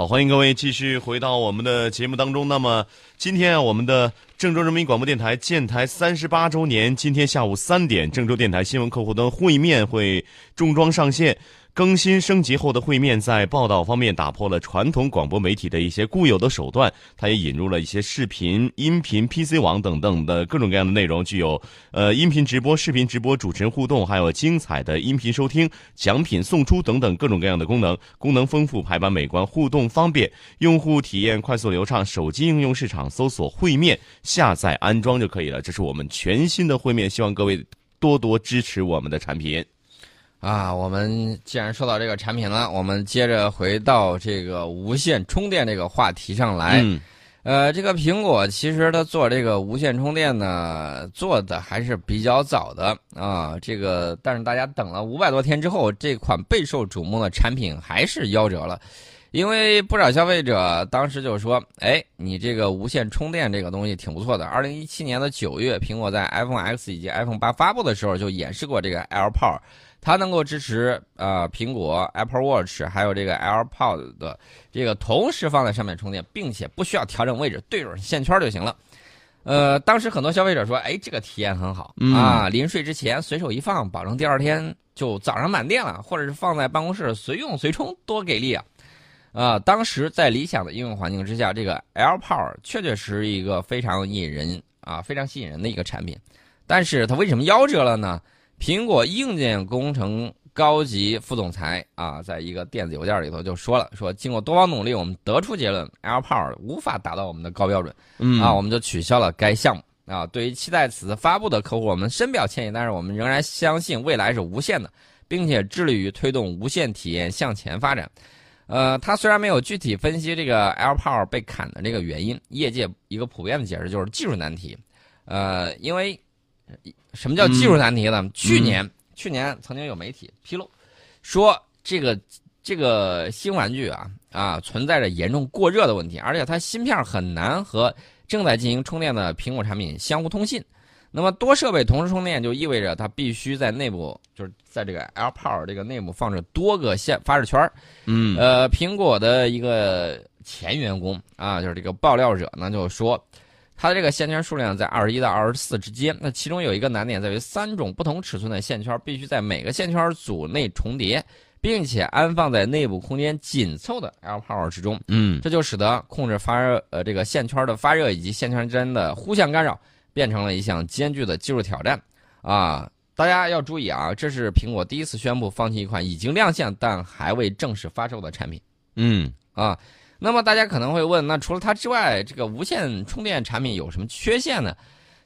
好，欢迎各位继续回到我们的节目当中。那么今天啊，我们的郑州人民广播电台建台三十八周年，今天下午三点，郑州电台新闻客户端会面会重装上线。更新升级后的会面，在报道方面打破了传统广播媒体的一些固有的手段，它也引入了一些视频、音频、PC 网等等的各种各样的内容，具有呃音频直播、视频直播、主持人互动，还有精彩的音频收听、奖品送出等等各种各样的功能，功能丰富，排版美观，互动方便，用户体验快速流畅。手机应用市场搜索“会面”，下载安装就可以了。这是我们全新的会面，希望各位多多支持我们的产品。啊，我们既然说到这个产品了，我们接着回到这个无线充电这个话题上来。嗯，呃，这个苹果其实它做这个无线充电呢，做的还是比较早的啊。这个，但是大家等了五百多天之后，这款备受瞩目的产品还是夭折了，因为不少消费者当时就说：“哎，你这个无线充电这个东西挺不错的。”二零一七年的九月，苹果在 iPhone X 以及 iPhone 八发布的时候就演示过这个 AirPower。它能够支持呃苹果 Apple Watch 还有这个 AirPod 的这个同时放在上面充电，并且不需要调整位置，对准线圈就行了。呃，当时很多消费者说，哎，这个体验很好啊，临睡之前随手一放，保证第二天就早上满电了，或者是放在办公室随用随充，多给力啊！啊，当时在理想的应用环境之下，这个 AirPower 确确实一个非常引人啊，非常吸引人的一个产品，但是它为什么夭折了呢？苹果硬件工程高级副总裁啊，在一个电子邮件里头就说了：“说经过多方努力，我们得出结论，AirPower 无法达到我们的高标准，啊，我们就取消了该项目。啊，对于期待此次发布的客户，我们深表歉意，但是我们仍然相信未来是无限的，并且致力于推动无限体验向前发展。呃，他虽然没有具体分析这个 AirPower 被砍的这个原因，业界一个普遍的解释就是技术难题。呃，因为。什么叫技术难题呢？去年去年曾经有媒体披露，说这个这个新玩具啊啊存在着严重过热的问题，而且它芯片很难和正在进行充电的苹果产品相互通信。那么多设备同时充电，就意味着它必须在内部，就是在这个 AirPower 这个内部放着多个线发射圈嗯，呃，苹果的一个前员工啊，就是这个爆料者呢，就说。它的这个线圈数量在二十一到二十四之间，那其中有一个难点在于三种不同尺寸的线圈必须在每个线圈组内重叠，并且安放在内部空间紧凑的 AirPower 之中。嗯，这就使得控制发热呃这个线圈的发热以及线圈之间的互相干扰变成了一项艰巨的技术挑战。啊，大家要注意啊，这是苹果第一次宣布放弃一款已经亮相但还未正式发售的产品。嗯，啊。那么大家可能会问，那除了它之外，这个无线充电产品有什么缺陷呢？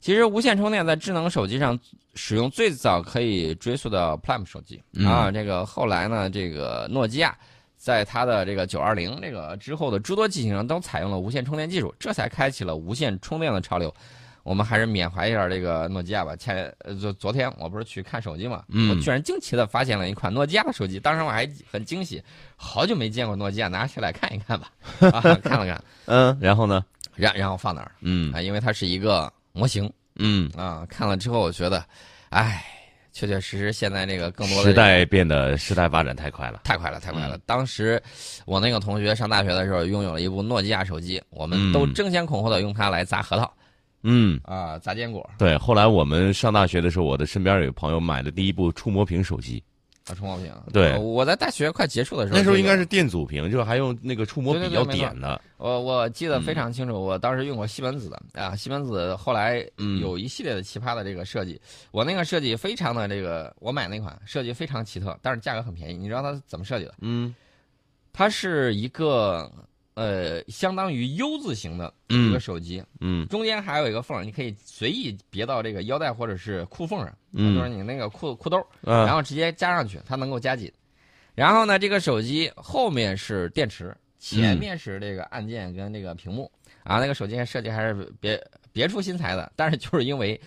其实无线充电在智能手机上使用最早可以追溯到 Plum 手机啊，这个后来呢，这个诺基亚在它的这个九二零这个之后的诸多机型上都采用了无线充电技术，这才开启了无线充电的潮流。我们还是缅怀一下这个诺基亚吧。前呃，昨昨天我不是去看手机嘛，我居然惊奇的发现了一款诺基亚的手机，当时我还很惊喜，好久没见过诺基亚，拿起来看一看吧。啊，看了看，嗯，然后呢？然然后放哪儿？嗯啊，因为它是一个模型。嗯啊，看了之后我觉得，哎，确确实实现在这个更多的时代变得时代发展太快了，太快了，太快了。当时我那个同学上大学的时候拥有了一部诺基亚手机，我们都争先恐后的用它来砸核桃。嗯啊，砸坚果。对，后来我们上大学的时候，我的身边有个朋友买的第一部触摸屏手机。啊，触摸屏。对，我在大学快结束的时候，那时候应该是电阻屏，就是还用那个触摸笔要点的。我我记得非常清楚，我当时用过西门子的啊，西门子后来有一系列的奇葩的这个设计。我那个设计非常的这个，我买那款设计非常奇特，但是价格很便宜。你知道它怎么设计的？嗯，它是一个。呃，相当于 U 字形的一个手机，嗯，中间还有一个缝，你可以随意别到这个腰带或者是裤缝上，嗯，就是你那个裤裤兜，然后直接加上去，它能够加紧。然后呢，这个手机后面是电池，前面是这个按键跟这个屏幕，啊，那个手机设计还是别别出心裁的，但是就是因为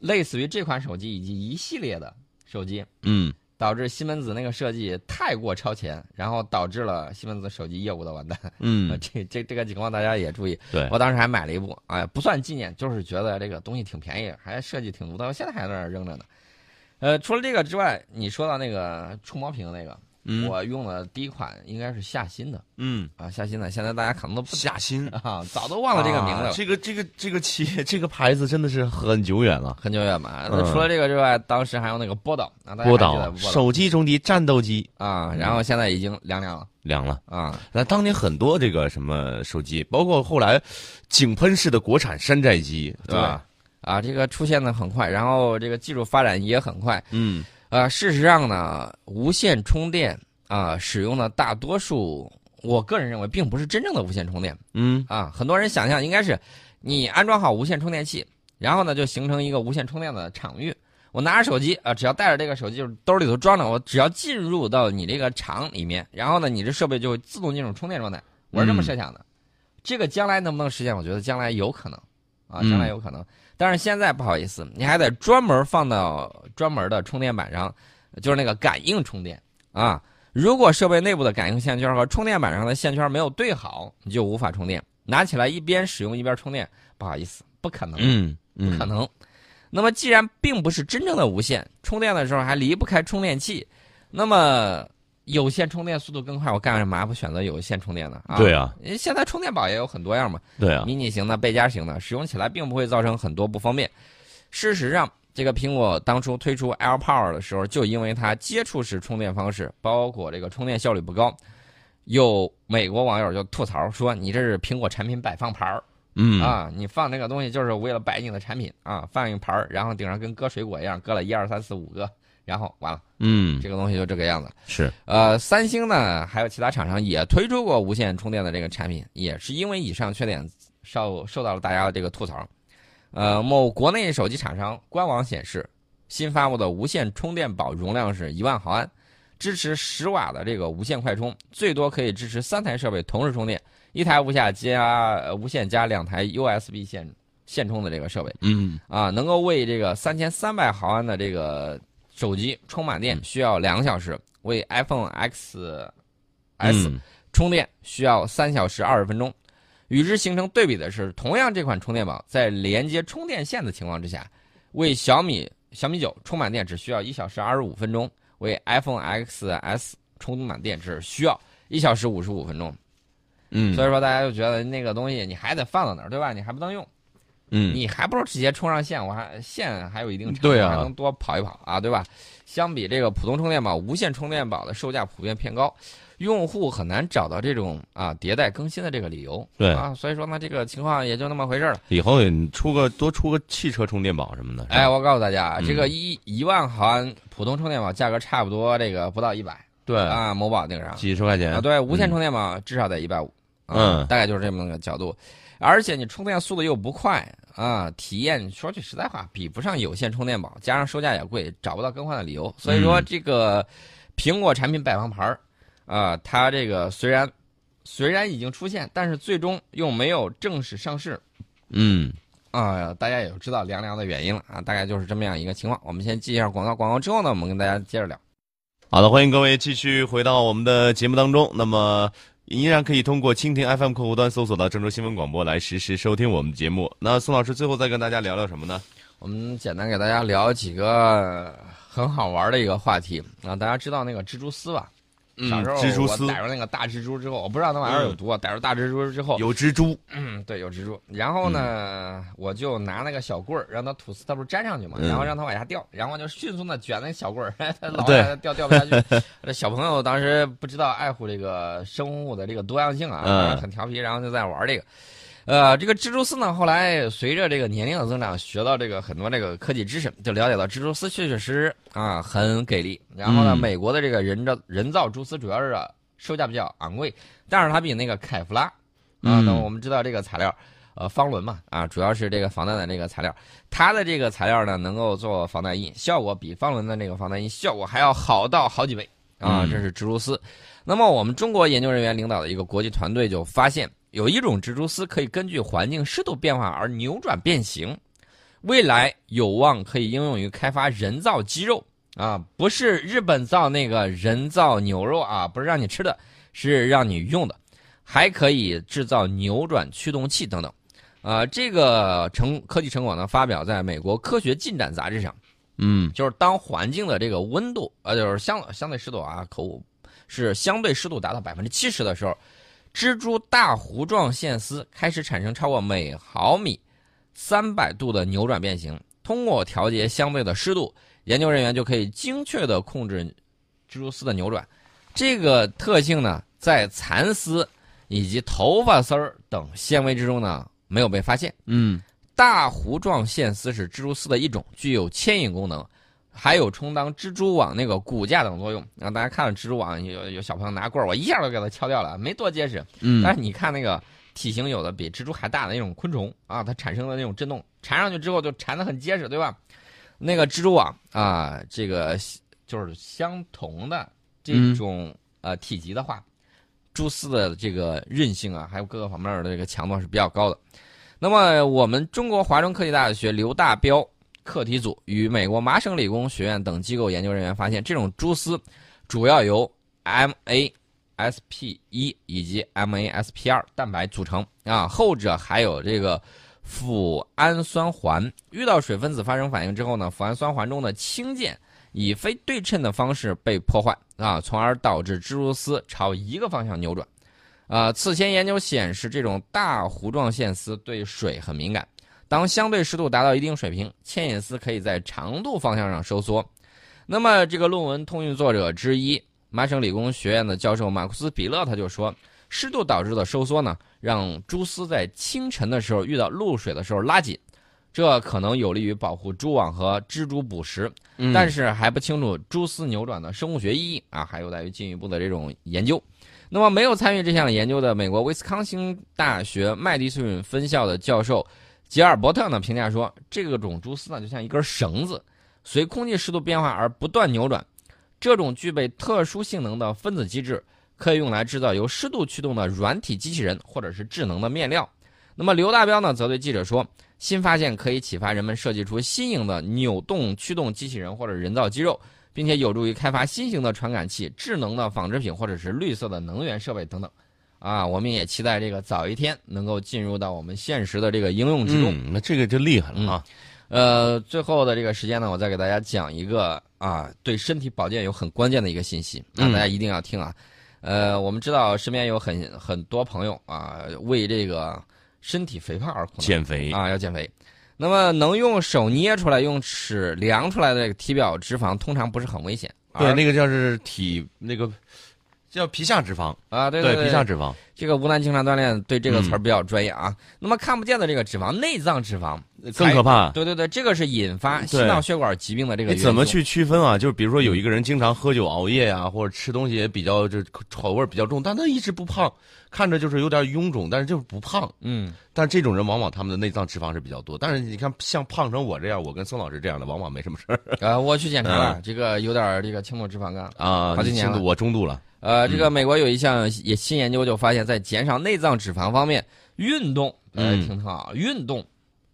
类似于这款手机以及一系列的手机，嗯。导致西门子那个设计太过超前，然后导致了西门子手机业务的完蛋。嗯，这这这个情况大家也注意。对我当时还买了一部，哎，不算纪念，就是觉得这个东西挺便宜，还设计挺独特，我现在还在那儿扔着呢。呃，除了这个之外，你说到那个触摸屏那个，嗯。我用的第一款应该是夏新的。嗯，啊，夏新的，现在大家可能都不夏新 啊，早都忘了这个名字了。啊这个这个这个企业这个牌子真的是很久远了。很久远嘛，嗯。那除了这个之外，当时还有那个波导波导手机中的战斗机。啊，然后现在已经凉凉了。凉了。啊，那当年很多这个什么手机，包括后来井喷式的国产山寨机，对吧？啊，这个出现的很快，然后这个技术发展也很快。嗯呃，事实上呢，无线充电啊、使用的大多数，我个人认为并不是真正的无线充电嗯啊。很多人想象应该是你安装好无线充电器，然后呢就形成一个无线充电的场域。我拿着手机啊、只要带着这个手机，就是兜里头装着，我只要进入到你这个厂里面，然后呢，你这设备就会自动进入充电状态。我是这么设想的。这个将来能不能实现？我觉得将来有可能啊，嗯将来有可能。但是现在不好意思，你还得专门放到专门的充电板上，就是那个感应充电啊。如果设备内部的感应线圈和充电板上的线圈没有对好，你就无法充电。拿起来一边使用一边充电，不好意思，不可能。嗯嗯，不可能。那么，既然并不是真正的无线充电的时候还离不开充电器，那么有线充电速度更快，我干嘛不选择有线充电呢？啊，对啊，因为现在充电宝也有很多样嘛，对啊，迷你型的、背夹型的，使用起来并不会造成很多不方便。事实上，这个苹果当初推出 AirPower 的时候，就因为它接触式充电方式，包括这个充电效率不高，有美国网友就吐槽说：“你这是苹果产品摆放牌儿。”嗯啊，你放那个东西就是为了摆你的产品啊，放一盘儿，然后顶上跟搁水果一样，搁了一二三四五个，然后完了，嗯这个东西就这个样子。是呃，三星呢，还有其他厂商也推出过无线充电的这个产品，也是因为以上缺点受受到了大家的这个吐槽。呃，某国内手机厂商官网显示，新发布的无线充电宝容量是一万毫安，支持十瓦的这个无线快充，最多可以支持三台设备同时充电，一台无线加呃无线加两台 USB 线线充的这个设备。嗯啊，能够为这个三千三百毫安的这个手机充满电需要两个小时，为 iPhone X S 嗯充电需要三小时二十分钟。与之形成对比的是，同样这款充电宝在连接充电线的情况之下，为小米小米九充满电只需要一小时二十五分钟，为 iPhone X S 充满电只需要一小时五十五分钟。嗯，所以说，大家就觉得那个东西你还得放到那儿，对吧？你还不能用。嗯你还不如直接充上线，我还线还有一定长，对啊还能多跑一跑啊，对吧？相比这个普通充电宝，无线充电宝的售价普遍偏高，用户很难找到这种啊迭代更新的这个理由。对啊，所以说呢，这个情况也就那么回事儿了。以后你出个多出个汽车充电宝什么的。哎，，我告诉大家这个一一万毫安普通充电宝价格差不多这个不到一百对，啊，某宝那个上几十块钱啊，对，无线充电宝至少得一百五，嗯大概就是这么个角度，而且你充电速度又不快啊，体验说句实在话，比不上有线充电宝，加上售价也贵，找不到更换的理由，所以说嗯这个苹果产品摆放牌儿啊，它这个虽然虽然已经出现，但是最终又没有正式上市。嗯啊，大家也就知道凉凉的原因了啊，大概就是这么样一个情况。我们先记一下广告，广告之后呢，我们跟大家接着聊。好的，欢迎各位继续回到我们的节目当中。那么，依然可以通过蜻蜓 FM 客户端搜索到郑州新闻广播来实时收听我们的节目。那宋老师最后再跟大家聊聊什么呢？我们简单给大家聊几个很好玩的一个话题啊，大家知道那个蜘蛛丝吧？小时候我蜘蛛丝逮着那个大蜘蛛之后，我不知道那玩意儿有毒啊，逮着大蜘蛛之后，有蜘蛛，嗯，对，有蜘蛛。然后呢，我就拿那个小棍儿让它吐丝，它不是粘上去嘛，嗯然后让它往下掉，然后就迅速的卷那个小棍儿，它老往下掉掉不下去。这小朋友当时不知道爱护这个生物的这个多样性啊，很调皮，然后就在玩这个。呃，这个蜘蛛丝呢，后来随着这个年龄的增长，学到这个很多这个科技知识，就了解到蜘蛛丝确确实实啊很给力。然后呢，嗯美国的这个人造人造蛛丝主要是啊售价比较昂贵，但是它比那个凯夫拉啊，嗯那我们知道这个材料，呃，方纶嘛啊，主要是这个防弹的这个材料，它的这个材料呢能够做防弹衣，效果比方纶的那个防弹衣效果还要好到好几倍啊，嗯这是蜘蛛丝。那么我们中国研究人员领导的一个国际团队就发现，有一种蜘蛛丝可以根据环境湿度变化而扭转变形，未来有望可以应用于开发人造肌肉啊，不是日本造那个人造牛肉啊，不是让你吃的，是让你用的，还可以制造扭转驱动器等等。啊，这个成科技成果呢，发表在美国科学进展杂志上。嗯就是当环境的这个温度，呃，就是相相对湿度啊，口误是相对湿度达到百分之七十的时候，蜘蛛大弧状线丝开始产生超过每毫米三百度的扭转变形。通过调节相对的湿度，研究人员就可以精确地控制蜘蛛丝的扭转。这个特性呢，在蚕丝以及头发丝儿等纤维之中呢，没有被发现。嗯，大弧状线丝是蜘蛛丝的一种，具有牵引功能，还有充当蜘蛛网那个骨架等作用。让大家看到蜘蛛网有有小朋友拿棍儿，我一下都给它敲掉了，没多结实。嗯但是你看那个体型有的比蜘蛛还大的那种昆虫啊，它产生的那种震动，缠上去之后就缠得很结实，对吧？那个蜘蛛网啊，这个就是相同的这种、呃体积的话，蛛丝的这个韧性啊，还有各个方面的这个强度是比较高的。那么，我们中国华中科技大学刘大彪课题组与美国麻省理工学院等机构研究人员发现，这种蛛丝主要由 MASP 一以及 MASP 二蛋白组成啊，后者还有这个脯氨酸环。遇到水分子发生反应之后呢，脯氨酸环中的氢键以非对称的方式被破坏啊，从而导致蜘蛛丝朝一个方向扭转。啊，此前研究显示，这种大弧状线丝对水很敏感。当相对湿度达到一定水平，牵引丝可以在长度方向上收缩。那么，这个论文通讯作者之一，麻省理工学院的教授马库斯·比勒他就说，湿度导致的收缩呢，让蛛丝在清晨的时候遇到露水的时候拉紧，这可能有利于保护蛛网和蜘蛛捕食。嗯但是还不清楚蛛丝扭转的生物学意义啊，还有待于进一步的这种研究。那么，没有参与这项研究的美国威斯康星大学麦迪逊分校的教授吉尔伯特呢评价说，这个种蛛丝呢就像一根绳子，随空气湿度变化而不断扭转。这种具备特殊性能的分子机制，可以用来制造由湿度驱动的软体机器人或者是智能的面料。那么刘大彪呢，则对记者说，新发现可以启发人们设计出新颖的扭动驱动机器人或者人造肌肉。并且有助于开发新型的传感器、智能的纺织品或者是绿色的能源设备等等，啊，我们也期待这个早一天能够进入到我们现实的这个应用之中。嗯，那这个就厉害了啊！呃，最后的这个时间呢，我再给大家讲一个啊，对身体保健有很关键的一个信息，啊，嗯大家一定要听啊。呃，我们知道身边有很很多朋友啊，为这个身体肥胖而苦恼，减肥啊，要减肥。那么能用手捏出来、用尺量出来的这个体表脂肪，通常不是很危险。对，那个叫是体那个叫皮下脂肪，啊，对对，皮下脂肪，这个吴楠经常锻炼对这个词儿嗯比较专业啊。那么看不见的这个脂肪，内脏脂肪更可怕。对对对，这个是引发心脏血管疾病的这个。你怎么去区分啊？就是比如说有一个人经常喝酒熬夜呀、或者吃东西也比较就口味比较重，但他一直不胖，看着就是有点臃肿，但是就是不胖。嗯，但这种人往往他们的内脏脂肪是比较多。但是你看，像胖成我这样，我跟宋老师这样的，往往没什么事儿 呃，我去检查了，这个有点儿这个轻度脂肪肝。啊。好几年了我中度了。呃，嗯这个美国有一项也新研究就发现，在减少内脏脂肪方面，运动，呃，嗯听听啊，运动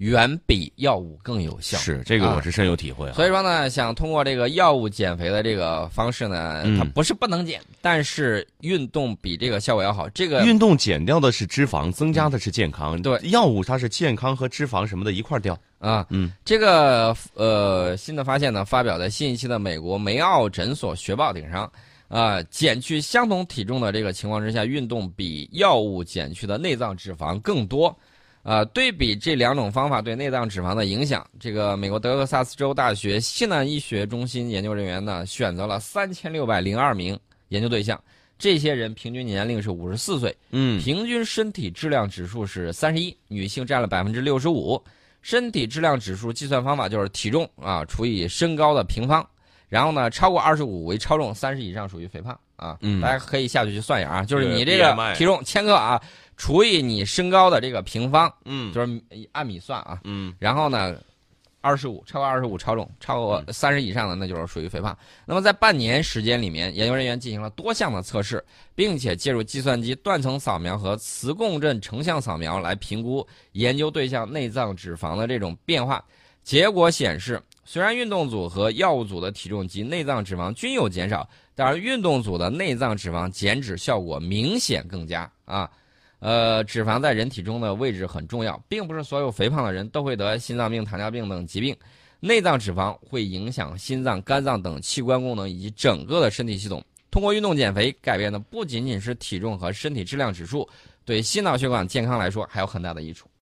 远比药物更有效。是这个，啊我是深有体会啊。所以说呢，想通过这个药物减肥的这个方式呢，嗯它不是不能减，但是运动比这个效果要好。这个运动减掉的是脂肪，增加的是健康。对药物它是健康和脂肪什么的一块掉。啊，嗯，这个呃新的发现呢，发表在新一期的美国梅奥诊所学报顶上。啊、减去相同体重的这个情况之下，运动比药物减去的内脏脂肪更多。啊，对比这两种方法对内脏脂肪的影响，这个美国德克萨斯州大学西南医学中心研究人员呢，选择了三千六百零二名研究对象，这些人平均年龄是五十四岁，嗯。平均身体质量指数是三十一，女性占了百分之六十五。身体质量指数计算方法就是体重啊除以身高的平方，然后呢超过二十五为超重，三十以上属于肥胖啊。嗯大家可以下去去算一下啊，就是你这个体重千克啊除以你身高的这个平方，嗯就是按米算啊。嗯然后呢，二十五超过二十五超重，超过三十以上的那就是属于肥胖。那么在半年时间里面，研究人员进行了多项的测试，并且借助计算机断层扫描和磁共振成像扫描来评估研究对象内脏脂肪的这种变化。结果显示，虽然运动组和药物组的体重及内脏脂肪均有减少，但是运动组的内脏脂肪减脂效果明显更佳啊。呃，脂肪在人体中的位置很重要，并不是所有肥胖的人都会得心脏病、糖尿病等疾病。内脏脂肪会影响心脏、肝脏等器官功能以及整个的身体系统。通过运动减肥，改变的不仅仅是体重和身体质量指数，对心脑血管健康来说还有很大的益处。